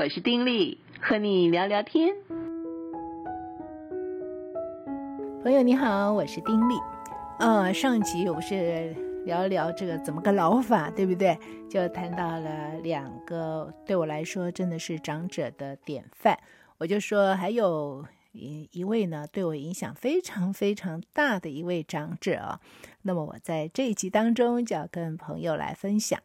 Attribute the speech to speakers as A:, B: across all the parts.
A: 我是丁力，和你聊聊天。
B: 朋友你好，我是丁力。呃，上集我是聊一聊这个怎么个老法，对不对？就谈到了两个对我来说真的是长者的典范。我就说还有一一位呢，对我影响非常非常大的一位长者啊。那么我在这一集当中就要跟朋友来分享。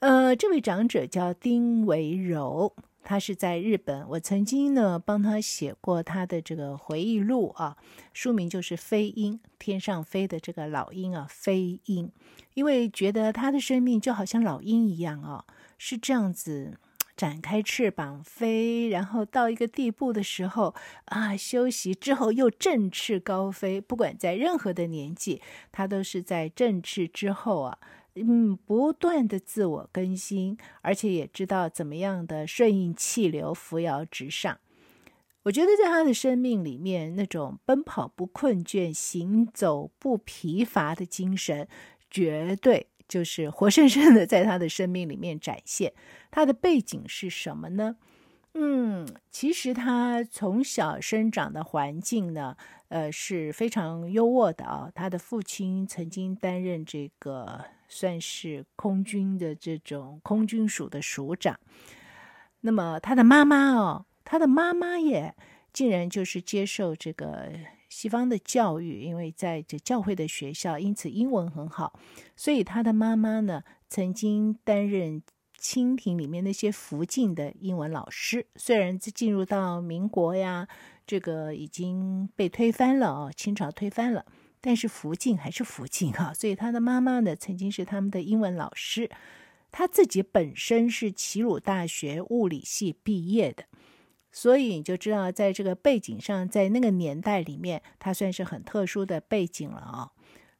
B: 呃，这位长者叫丁维柔，他是在日本。我曾经呢帮他写过他的这个回忆录啊，书名就是《飞鹰》，天上飞的这个老鹰啊，飞鹰。因为觉得他的生命就好像老鹰一样啊，是这样子展开翅膀飞，然后到一个地步的时候啊，休息之后又振翅高飞。不管在任何的年纪，他都是在振翅之后啊。嗯，不断的自我更新，而且也知道怎么样的顺应气流，扶摇直上。我觉得在他的生命里面，那种奔跑不困倦、行走不疲乏的精神，绝对就是活生生的在他的生命里面展现。他的背景是什么呢？嗯，其实他从小生长的环境呢，呃，是非常优渥的啊。他的父亲曾经担任这个。算是空军的这种空军署的署长，那么他的妈妈哦，他的妈妈也竟然就是接受这个西方的教育，因为在这教会的学校，因此英文很好，所以他的妈妈呢曾经担任清廷里面那些福晋的英文老师，虽然进入到民国呀，这个已经被推翻了哦，清朝推翻了。但是福晋还是福晋哈，所以他的妈妈呢，曾经是他们的英文老师，他自己本身是齐鲁大学物理系毕业的，所以你就知道，在这个背景上，在那个年代里面，他算是很特殊的背景了啊。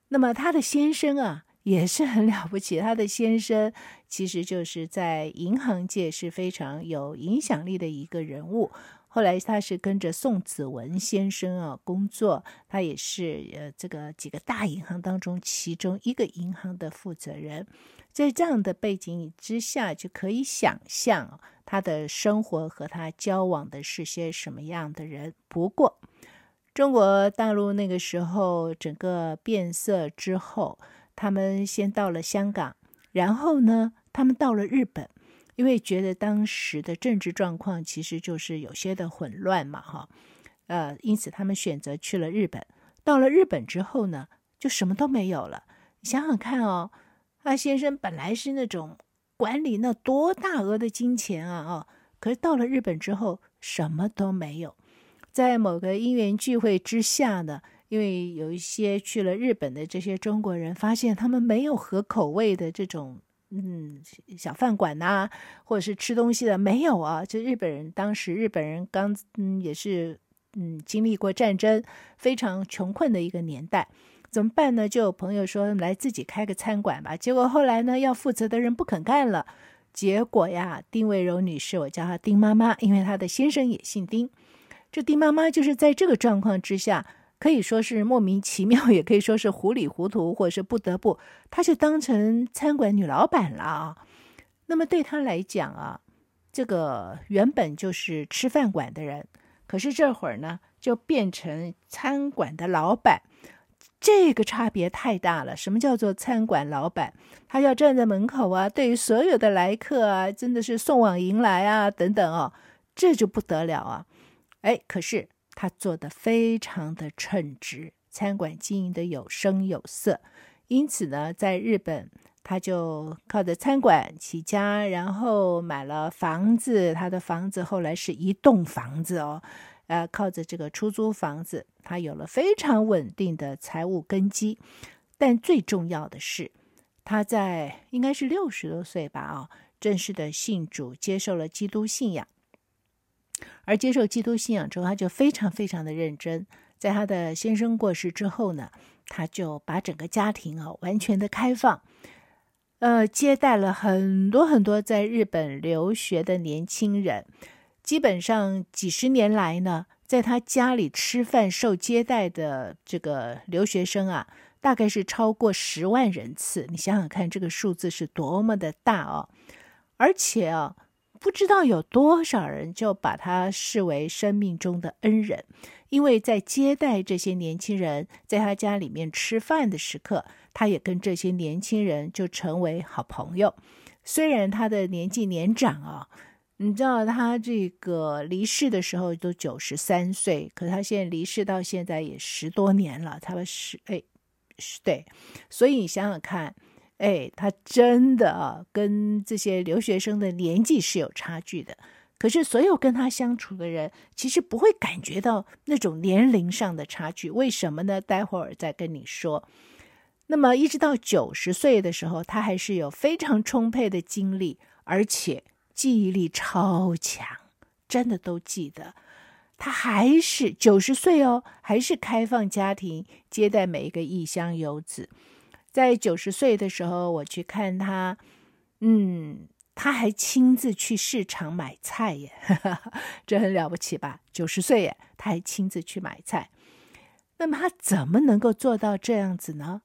B: 那么他的先生啊，也是很了不起，他的先生其实就是在银行界是非常有影响力的一个人物。后来他是跟着宋子文先生啊工作，他也是呃这个几个大银行当中其中一个银行的负责人，在这样的背景之下，就可以想象他的生活和他交往的是些什么样的人。不过，中国大陆那个时候整个变色之后，他们先到了香港，然后呢，他们到了日本。因为觉得当时的政治状况其实就是有些的混乱嘛，哈，呃，因此他们选择去了日本。到了日本之后呢，就什么都没有了。想想看哦，阿先生本来是那种管理那多大额的金钱啊，啊，可是到了日本之后什么都没有。在某个因缘聚会之下呢，因为有一些去了日本的这些中国人，发现他们没有合口味的这种。嗯，小饭馆呐、或者是吃东西的没有啊？就日本人当时日本人刚嗯也是嗯经历过战争，非常穷困的一个年代，怎么办呢？就有朋友说来自己开个餐馆吧。结果后来呢，要负责的人不肯干了，结果呀，丁维柔女士，我叫她丁妈妈，因为她的先生也姓丁。这丁妈妈就是在这个状况之下。可以说是莫名其妙，也可以说是糊里糊涂，或者是不得不，她就当成餐馆女老板了啊。那么对她来讲啊，这个原本就是吃饭馆的人，可是这会儿呢，就变成餐馆的老板，这个差别太大了。什么叫做餐馆老板？他要站在门口啊，对于所有的来客啊，真的是送往迎来啊，等等哦，这就不得了啊。哎，可是。他做得非常的称职，餐馆经营的有声有色，因此呢，在日本他就靠着餐馆起家，然后买了房子。他的房子后来是一栋房子哦，呃，靠着这个出租房子，他有了非常稳定的财务根基。但最重要的是，他在应该是六十多岁吧，啊，正式的信主，接受了基督信仰。而接受基督信仰之后，他就非常非常的认真。在他的先生过世之后呢，他就把整个家庭啊完全的开放，呃，接待了很多很多在日本留学的年轻人。基本上几十年来呢，在他家里吃饭受接待的这个留学生啊，大概是超过十万人次。你想想看，这个数字是多么的大哦！而且啊。不知道有多少人就把他视为生命中的恩人，因为在接待这些年轻人在他家里面吃饭的时刻，他也跟这些年轻人就成为好朋友。虽然他的年纪年长啊，你知道他这个离世的时候都九十三岁，可他现在离世到现在也十多年了，差不多十哎，对，所以你想想看。哎，他真的啊，跟这些留学生的年纪是有差距的。可是，所有跟他相处的人，其实不会感觉到那种年龄上的差距。为什么呢？待会儿再跟你说。那么，一直到九十岁的时候，他还是有非常充沛的精力，而且记忆力超强，真的都记得。他还是九十岁哦，还是开放家庭，接待每一个异乡游子。在九十岁的时候，我去看他，嗯，他还亲自去市场买菜耶，这很了不起吧？九十岁耶，他还亲自去买菜。那么他怎么能够做到这样子呢？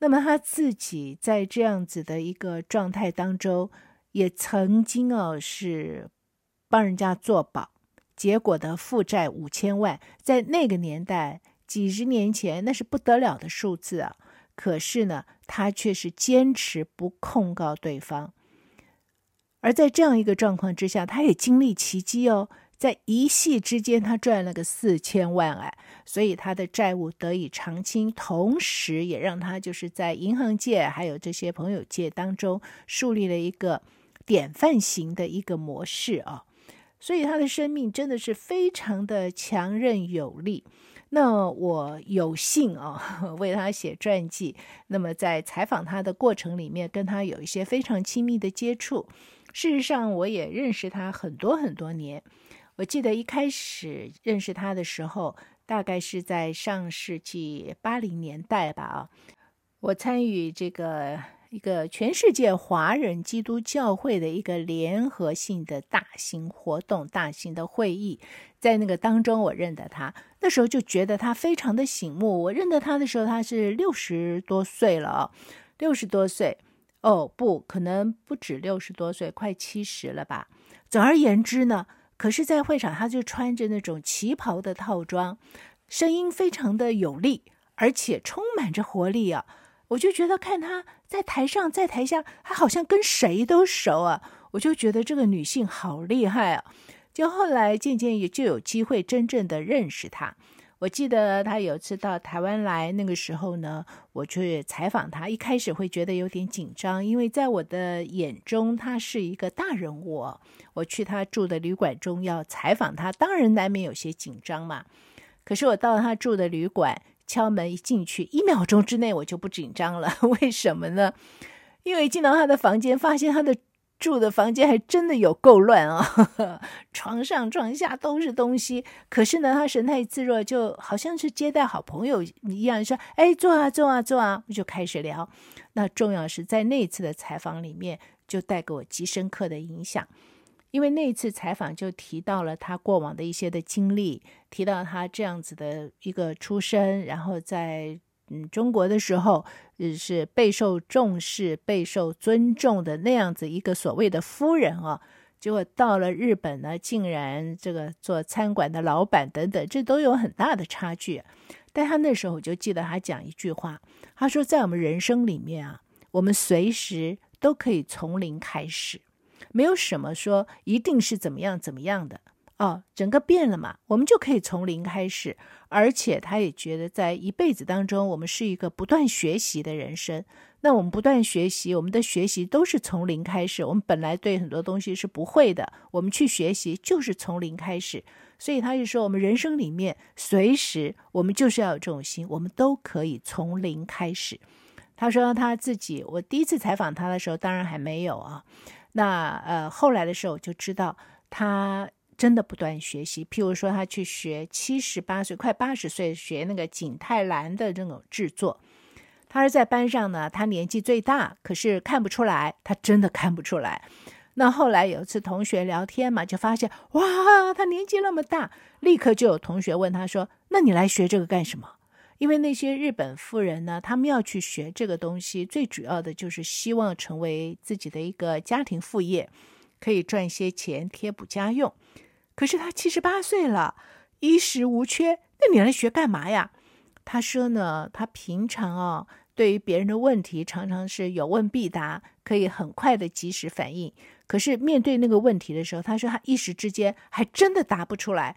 B: 那么他自己在这样子的一个状态当中，也曾经哦是帮人家做保，结果的负债五千万，在那个年代，几十年前，那是不得了的数字啊。可是呢，他却是坚持不控告对方，而在这样一个状况之下，他也经历奇迹哦，在一夕之间，他赚了个四千万哎，所以他的债务得以偿清，同时也让他就是在银行界还有这些朋友界当中树立了一个典范型的一个模式啊，所以他的生命真的是非常的强韧有力。那我有幸啊，为他写传记。那么在采访他的过程里面，跟他有一些非常亲密的接触。事实上，我也认识他很多很多年。我记得一开始认识他的时候，大概是在上世纪八零年代吧。啊，我参与这个。一个全世界华人基督教会的一个联合性的大型活动、大型的会议，在那个当中，我认得他。那时候就觉得他非常的醒目。我认得他的时候，他是六十多岁了，六十多岁哦，不可能不止六十多岁，快七十了吧。总而言之呢，可是，在会场他就穿着那种旗袍的套装，声音非常的有力，而且充满着活力啊。我就觉得看她在台上，在台下，她好像跟谁都熟啊！我就觉得这个女性好厉害啊！就后来渐渐也就有机会真正的认识她。我记得她有次到台湾来，那个时候呢，我去采访她，一开始会觉得有点紧张，因为在我的眼中，她是一个大人物。我去她住的旅馆中要采访她，当然难免有些紧张嘛。可是我到她住的旅馆。敲门一进去，一秒钟之内我就不紧张了。为什么呢？因为进到他的房间，发现他的住的房间还真的有够乱啊！床上床下都是东西。可是呢，他神态自若，就好像是接待好朋友一样，说：“哎，坐啊，坐啊，坐啊。”我就开始聊。那重要是在那次的采访里面，就带给我极深刻的影响。因为那一次采访就提到了他过往的一些的经历，提到他这样子的一个出身，然后在嗯中国的时候，是备受重视、备受尊重的那样子一个所谓的夫人啊，结果到了日本呢，竟然这个做餐馆的老板等等，这都有很大的差距。但他那时候我就记得他讲一句话，他说在我们人生里面啊，我们随时都可以从零开始。没有什么说一定是怎么样怎么样的哦，整个变了嘛，我们就可以从零开始。而且他也觉得，在一辈子当中，我们是一个不断学习的人生。那我们不断学习，我们的学习都是从零开始。我们本来对很多东西是不会的，我们去学习就是从零开始。所以他就说，我们人生里面随时我们就是要有这种心，我们都可以从零开始。他说他自己，我第一次采访他的时候，当然还没有啊。那呃，后来的时候就知道他真的不断学习。譬如说，他去学七十八岁、快八十岁学那个景泰蓝的这种制作。他是在班上呢，他年纪最大，可是看不出来，他真的看不出来。那后来有一次同学聊天嘛，就发现哇，他年纪那么大，立刻就有同学问他说：“那你来学这个干什么？”因为那些日本富人呢，他们要去学这个东西，最主要的就是希望成为自己的一个家庭副业。可以赚些钱贴补家用。可是他七十八岁了，衣食无缺，那你来学干嘛呀？他说呢，他平常啊，对于别人的问题，常常是有问必答，可以很快的及时反应。可是面对那个问题的时候，他说他一时之间还真的答不出来。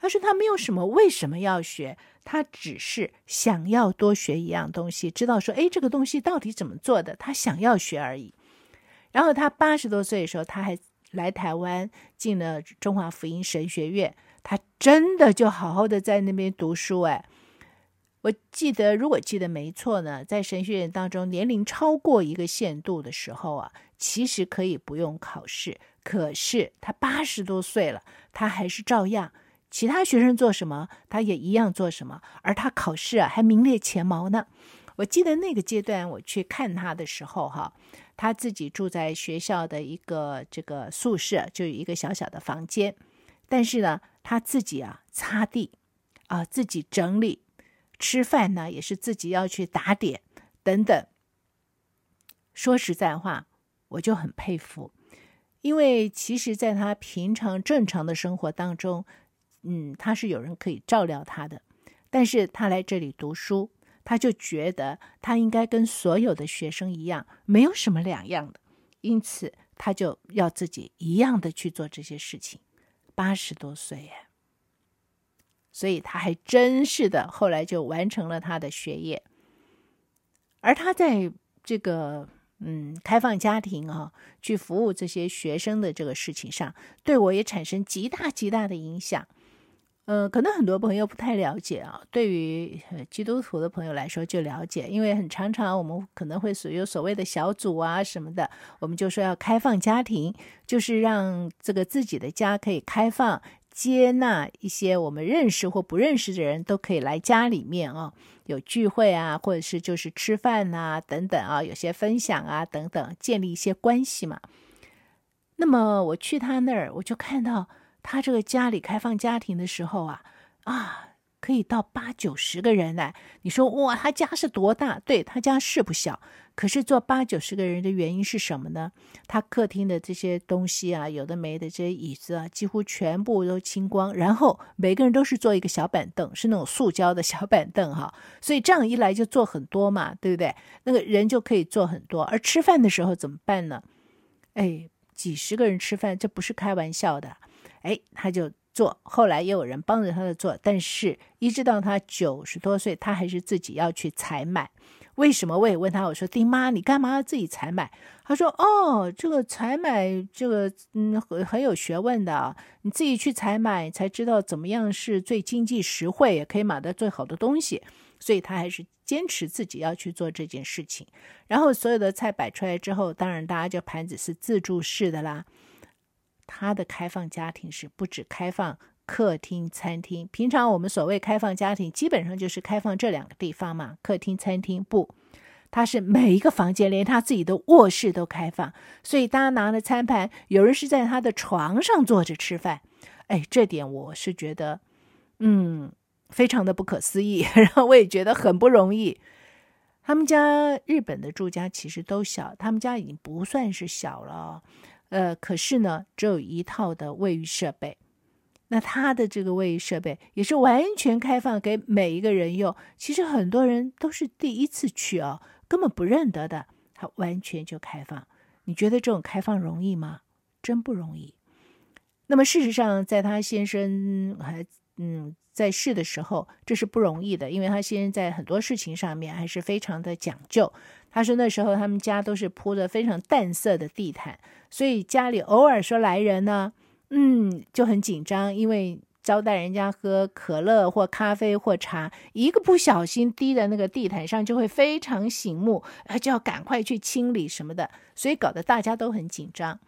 B: 他说他没有什么为什么要学，他只是想要多学一样东西，知道说，哎，这个东西到底怎么做的，他想要学而已。然后他八十多岁的时候，他还来台湾进了中华福音神学院，他真的就好好的在那边读书。哎，我记得，如果记得没错呢，在神学院当中，年龄超过一个限度的时候啊。其实可以不用考试，可是他八十多岁了，他还是照样。其他学生做什么，他也一样做什么，而他考试啊还名列前茅呢。我记得那个阶段我去看他的时候，哈，他自己住在学校的一个这个宿舍，就有一个小小的房间，但是呢，他自己啊擦地，啊自己整理，吃饭呢也是自己要去打点等等。说实在话。我就很佩服，因为其实，在他平常正常的生活当中，嗯，他是有人可以照料他的，但是他来这里读书，他就觉得他应该跟所有的学生一样，没有什么两样的，因此他就要自己一样的去做这些事情。八十多岁耶，所以他还真是的，后来就完成了他的学业，而他在这个。嗯，开放家庭啊，去服务这些学生的这个事情上，对我也产生极大极大的影响。呃，可能很多朋友不太了解啊，对于基督徒的朋友来说就了解，因为很常常我们可能会属于所谓的小组啊什么的，我们就说要开放家庭，就是让这个自己的家可以开放。接纳一些我们认识或不认识的人都可以来家里面啊，有聚会啊，或者是就是吃饭啊等等啊，有些分享啊等等，建立一些关系嘛。那么我去他那儿，我就看到他这个家里开放家庭的时候啊啊。可以到八九十个人来，你说哇，他家是多大？对，他家是不小，可是坐八九十个人的原因是什么呢？他客厅的这些东西啊，有的没的这些椅子啊，几乎全部都清光，然后每个人都是坐一个小板凳，是那种塑胶的小板凳哈，所以这样一来就坐很多嘛，对不对？那个人就可以坐很多，而吃饭的时候怎么办呢？哎，几十个人吃饭，这不是开玩笑的，哎，他就。做，后来也有人帮着他的做，但是一直到他九十多岁，他还是自己要去采买。为什么？我也问他，我说：“丁妈，你干嘛要自己采买？”他说：“哦，这个采买，这个嗯，很很有学问的，你自己去采买才知道怎么样是最经济实惠，也可以买到最好的东西。所以他还是坚持自己要去做这件事情。然后所有的菜摆出来之后，当然大家就盘子是自助式的啦。”他的开放家庭是不止开放客厅、餐厅。平常我们所谓开放家庭，基本上就是开放这两个地方嘛，客厅、餐厅。不，他是每一个房间，连他自己的卧室都开放。所以大家拿了餐盘，有人是在他的床上坐着吃饭。哎，这点我是觉得，嗯，非常的不可思议。然后我也觉得很不容易。他们家日本的住家其实都小，他们家已经不算是小了。呃，可是呢，只有一套的卫浴设备，那他的这个卫浴设备也是完全开放给每一个人用。其实很多人都是第一次去哦，根本不认得的，他完全就开放。你觉得这种开放容易吗？真不容易。那么事实上，在他先生还嗯在世的时候，这是不容易的，因为他先生在很多事情上面还是非常的讲究。他说那时候他们家都是铺的非常淡色的地毯，所以家里偶尔说来人呢，嗯，就很紧张，因为招待人家喝可乐或咖啡或茶，一个不小心滴在那个地毯上就会非常醒目，就要赶快去清理什么的，所以搞得大家都很紧张。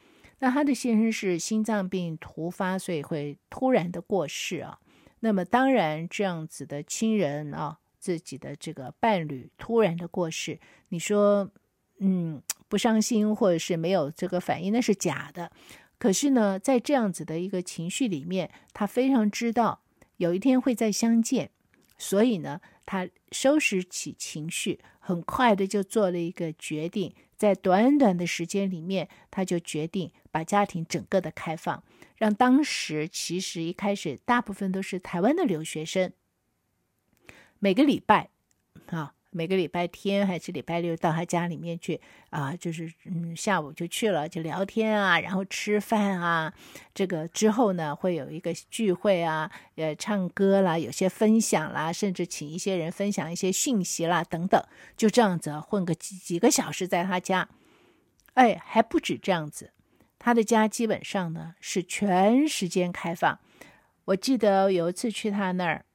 B: 那他的先生是心脏病突发，所以会突然的过世啊。那么当然这样子的亲人啊。自己的这个伴侣突然的过世，你说，嗯，不伤心或者是没有这个反应，那是假的。可是呢，在这样子的一个情绪里面，他非常知道有一天会再相见，所以呢，他收拾起情绪，很快的就做了一个决定，在短短的时间里面，他就决定把家庭整个的开放，让当时其实一开始大部分都是台湾的留学生，每个礼拜啊。每个礼拜天还是礼拜六到他家里面去啊，就是嗯下午就去了，就聊天啊，然后吃饭啊。这个之后呢，会有一个聚会啊，呃，唱歌啦，有些分享啦，甚至请一些人分享一些讯息啦等等。就这样子混个几几个小时在他家，哎，还不止这样子，他的家基本上呢是全时间开放。我记得有一次去他那儿，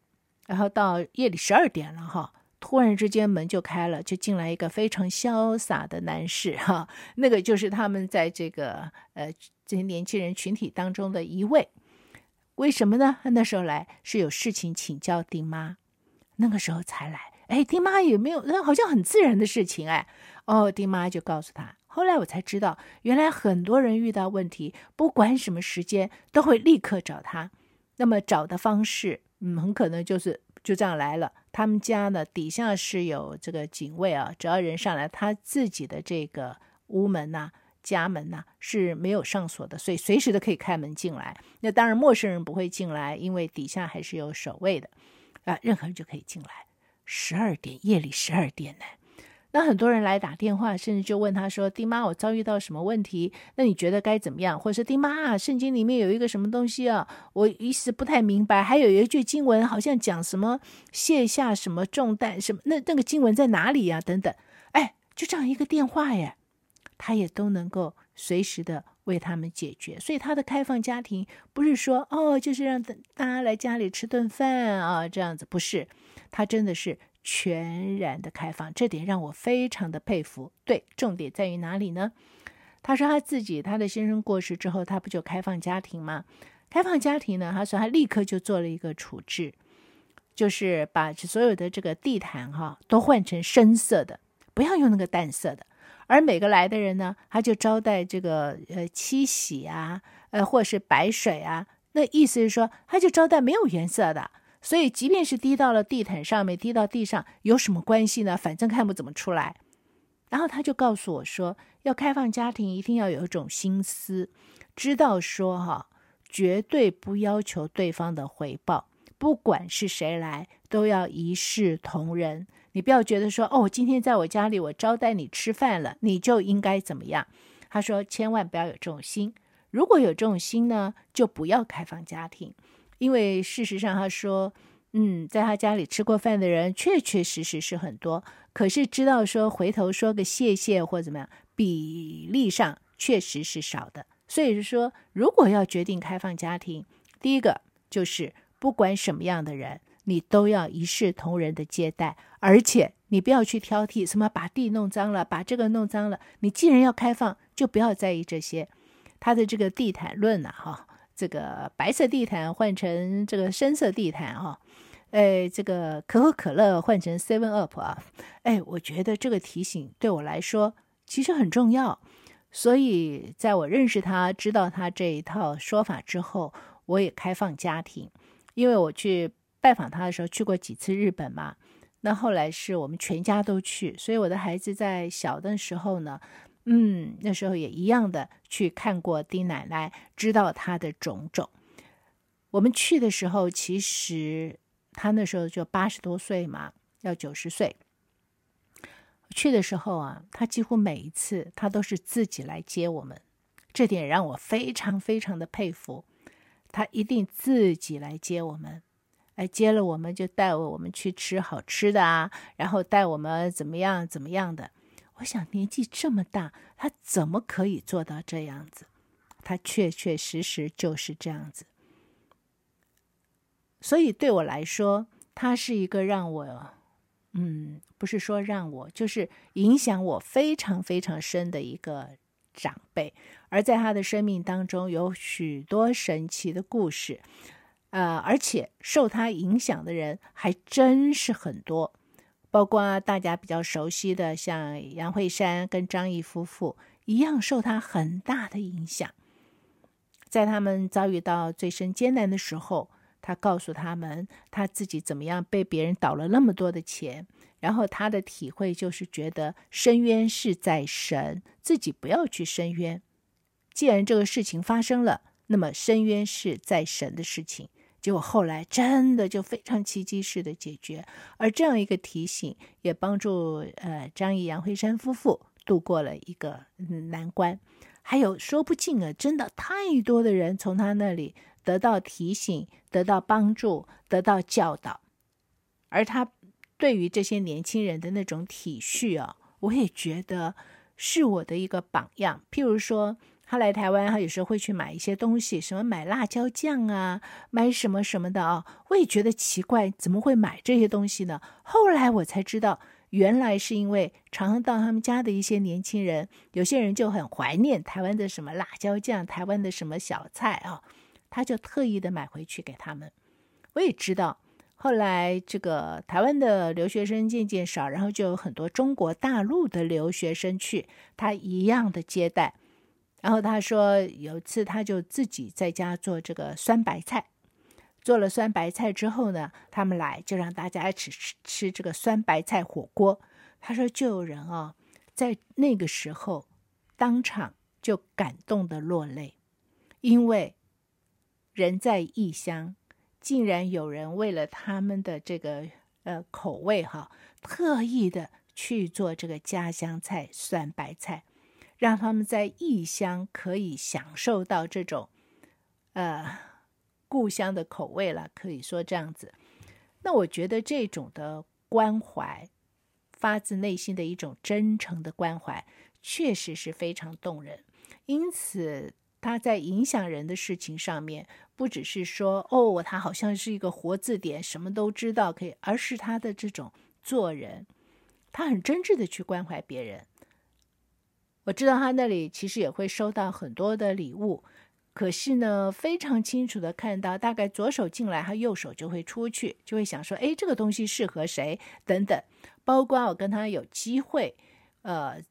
B: 然后到夜里十二点了哈。突然之间门就开了，就进来一个非常潇洒的男士哈，那个就是他们在这个呃这些年轻人群体当中的一位。为什么呢？那时候来是有事情请教丁妈，那个时候才来。哎，丁妈也没有，那好像很自然的事情哎。哦，丁妈就告诉他。后来我才知道，原来很多人遇到问题，不管什么时间都会立刻找他。那么找的方式，嗯，很可能就是。就这样来了，他们家呢底下是有这个警卫啊，只要人上来，他自己的这个屋门呐、家门呐是没有上锁的，所以随时都可以开门进来。那当然陌生人不会进来，因为底下还是有守卫的，啊，任何人就可以进来。十二点，夜里十二点呢。那很多人来打电话，甚至就问他说：“丁妈，我遭遇到什么问题？那你觉得该怎么样？”或者是“丁妈，圣经里面有一个什么东西啊，我一时不太明白。还有一句经文，好像讲什么卸下什么重担，什么那那个经文在哪里呀？等等。哎，就这样一个电话耶，他也都能够随时的为他们解决。所以他的开放家庭不是说哦，就是让大家来家里吃顿饭啊这样子，不是，他真的是。全然的开放，这点让我非常的佩服。对，重点在于哪里呢？他说他自己，他的先生过世之后，他不就开放家庭吗？开放家庭呢，他说他立刻就做了一个处置，就是把所有的这个地毯哈都换成深色的，不要用那个淡色的。而每个来的人呢，他就招待这个呃七喜啊，呃或是白水啊，那意思是说，他就招待没有颜色的。所以，即便是滴到了地毯上面，滴到地上，有什么关系呢？反正看不怎么出来。然后他就告诉我说，要开放家庭，一定要有一种心思，知道说哈，绝对不要求对方的回报，不管是谁来，都要一视同仁。你不要觉得说，哦，今天在我家里，我招待你吃饭了，你就应该怎么样？他说，千万不要有这种心。如果有这种心呢，就不要开放家庭。因为事实上，他说，嗯，在他家里吃过饭的人确确实实是很多，可是知道说回头说个谢谢或怎么样，比例上确实是少的。所以是说，如果要决定开放家庭，第一个就是不管什么样的人，你都要一视同仁的接待，而且你不要去挑剔什么把地弄脏了，把这个弄脏了。你既然要开放，就不要在意这些。他的这个地毯论呐，哈。这个白色地毯换成这个深色地毯啊，哎，这个可口可乐换成 Seven Up 啊，哎，我觉得这个提醒对我来说其实很重要。所以在我认识他、知道他这一套说法之后，我也开放家庭。因为我去拜访他的时候去过几次日本嘛，那后来是我们全家都去，所以我的孩子在小的时候呢。嗯，那时候也一样的去看过丁奶奶，知道她的种种。我们去的时候，其实她那时候就八十多岁嘛，要九十岁。去的时候啊，她几乎每一次她都是自己来接我们，这点让我非常非常的佩服。她一定自己来接我们，哎，接了我们就带我们去吃好吃的啊，然后带我们怎么样怎么样的。我想年纪这么大，他怎么可以做到这样子？他确确实实就是这样子。所以对我来说，他是一个让我，嗯，不是说让我，就是影响我非常非常深的一个长辈。而在他的生命当中，有许多神奇的故事，呃，而且受他影响的人还真是很多。包括大家比较熟悉的，像杨惠珊跟张毅夫妇一样，受他很大的影响。在他们遭遇到最深艰难的时候，他告诉他们他自己怎么样被别人倒了那么多的钱，然后他的体会就是觉得伸冤是在神，自己不要去伸冤。既然这个事情发生了，那么伸冤是在神的事情。结果后来真的就非常奇迹式的解决，而这样一个提醒也帮助呃张毅杨慧山夫妇度过了一个难关。还有说不尽啊，真的太多的人从他那里得到提醒、得到帮助、得到教导，而他对于这些年轻人的那种体恤啊，我也觉得是我的一个榜样。譬如说。他来台湾，他有时候会去买一些东西，什么买辣椒酱啊，买什么什么的啊。我也觉得奇怪，怎么会买这些东西呢？后来我才知道，原来是因为常常到他们家的一些年轻人，有些人就很怀念台湾的什么辣椒酱，台湾的什么小菜啊，他就特意的买回去给他们。我也知道，后来这个台湾的留学生渐渐少，然后就有很多中国大陆的留学生去，他一样的接待。然后他说，有一次他就自己在家做这个酸白菜，做了酸白菜之后呢，他们来就让大家一起吃吃这个酸白菜火锅。他说就有人啊，在那个时候当场就感动的落泪，因为人在异乡，竟然有人为了他们的这个呃口味哈，特意的去做这个家乡菜酸白菜。让他们在异乡可以享受到这种，呃，故乡的口味了，可以说这样子。那我觉得这种的关怀，发自内心的一种真诚的关怀，确实是非常动人。因此，他在影响人的事情上面，不只是说哦，他好像是一个活字典，什么都知道可以，而是他的这种做人，他很真挚的去关怀别人。我知道他那里其实也会收到很多的礼物，可是呢，非常清楚的看到，大概左手进来，他右手就会出去，就会想说，哎，这个东西适合谁？等等。包括我跟他有机会，呃，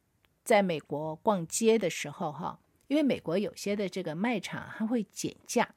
B: 在美国逛街的时候，哈，因为美国有些的这个卖场它会减价，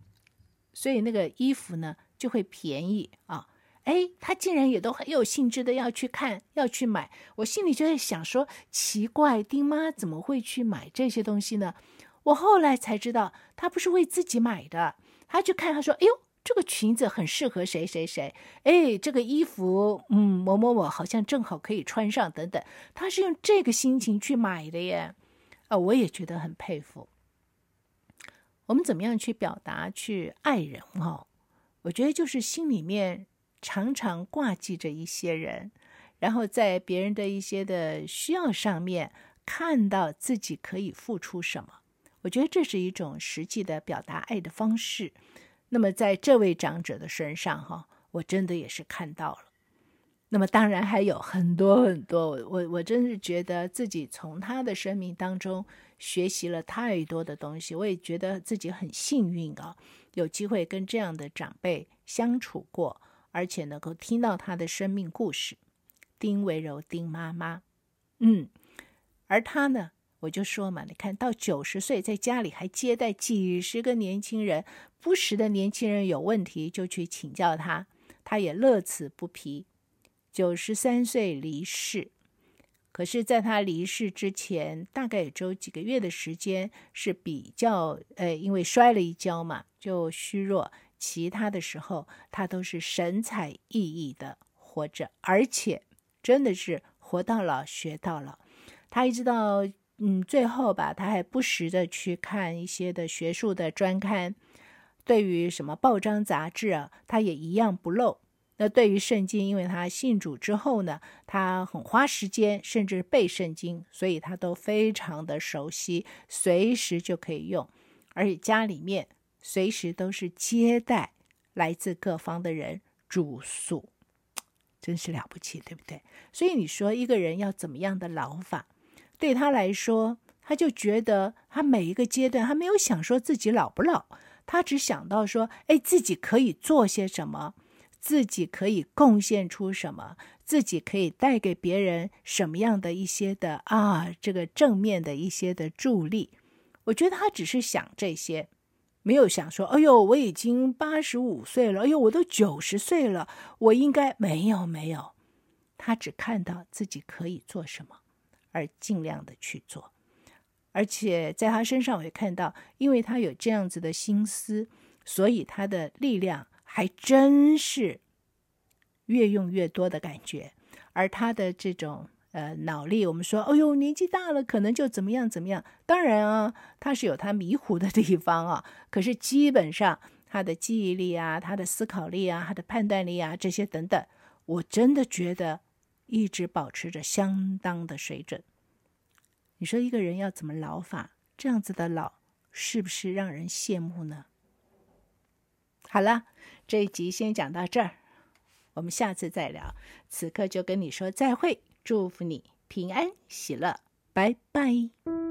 B: 所以那个衣服呢就会便宜啊。哎，他竟然也都很有兴致的要去看，要去买。我心里就在想说，奇怪，丁妈怎么会去买这些东西呢？我后来才知道，她不是为自己买的。她去看，她说：“哎呦，这个裙子很适合谁谁谁。哎，这个衣服，嗯，某某某好像正好可以穿上，等等。”她是用这个心情去买的耶。啊，我也觉得很佩服。我们怎么样去表达去爱人？哦，我觉得就是心里面。常常挂记着一些人，然后在别人的一些的需要上面看到自己可以付出什么，我觉得这是一种实际的表达爱的方式。那么在这位长者的身上，哈，我真的也是看到了。那么当然还有很多很多，我我我真是觉得自己从他的生命当中学习了太多的东西，我也觉得自己很幸运啊，有机会跟这样的长辈相处过。而且能够听到他的生命故事，丁维柔丁妈妈，嗯，而他呢，我就说嘛，你看到九十岁，在家里还接待几十个年轻人，不时的年轻人有问题就去请教他，他也乐此不疲。九十三岁离世，可是在他离世之前，大概也只有几个月的时间是比较，呃，因为摔了一跤嘛，就虚弱。其他的时候，他都是神采奕奕的活着，而且真的是活到老学到老。他一直到嗯最后吧，他还不时的去看一些的学术的专刊。对于什么报章杂志啊，他也一样不漏。那对于圣经，因为他信主之后呢，他很花时间，甚至背圣经，所以他都非常的熟悉，随时就可以用。而且家里面。随时都是接待来自各方的人住宿，真是了不起，对不对？所以你说一个人要怎么样的老法，对他来说，他就觉得他每一个阶段，他没有想说自己老不老，他只想到说，哎，自己可以做些什么，自己可以贡献出什么，自己可以带给别人什么样的一些的啊，这个正面的一些的助力。我觉得他只是想这些。没有想说，哎呦，我已经八十五岁了，哎呦，我都九十岁了，我应该没有没有。他只看到自己可以做什么，而尽量的去做。而且在他身上我也看到，因为他有这样子的心思，所以他的力量还真是越用越多的感觉。而他的这种呃脑力，我们说，哎呦，年纪大了，可能就怎么样怎么样。当然啊，他是有他迷糊的地方啊，可是基本上他的记忆力啊，他的思考力啊，他的判断力啊，这些等等，我真的觉得一直保持着相当的水准。你说一个人要怎么老法？这样子的老，是不是让人羡慕呢？好了，这一集先讲到这儿，我们下次再聊。此刻就跟你说再会，祝福你平安喜乐，拜拜。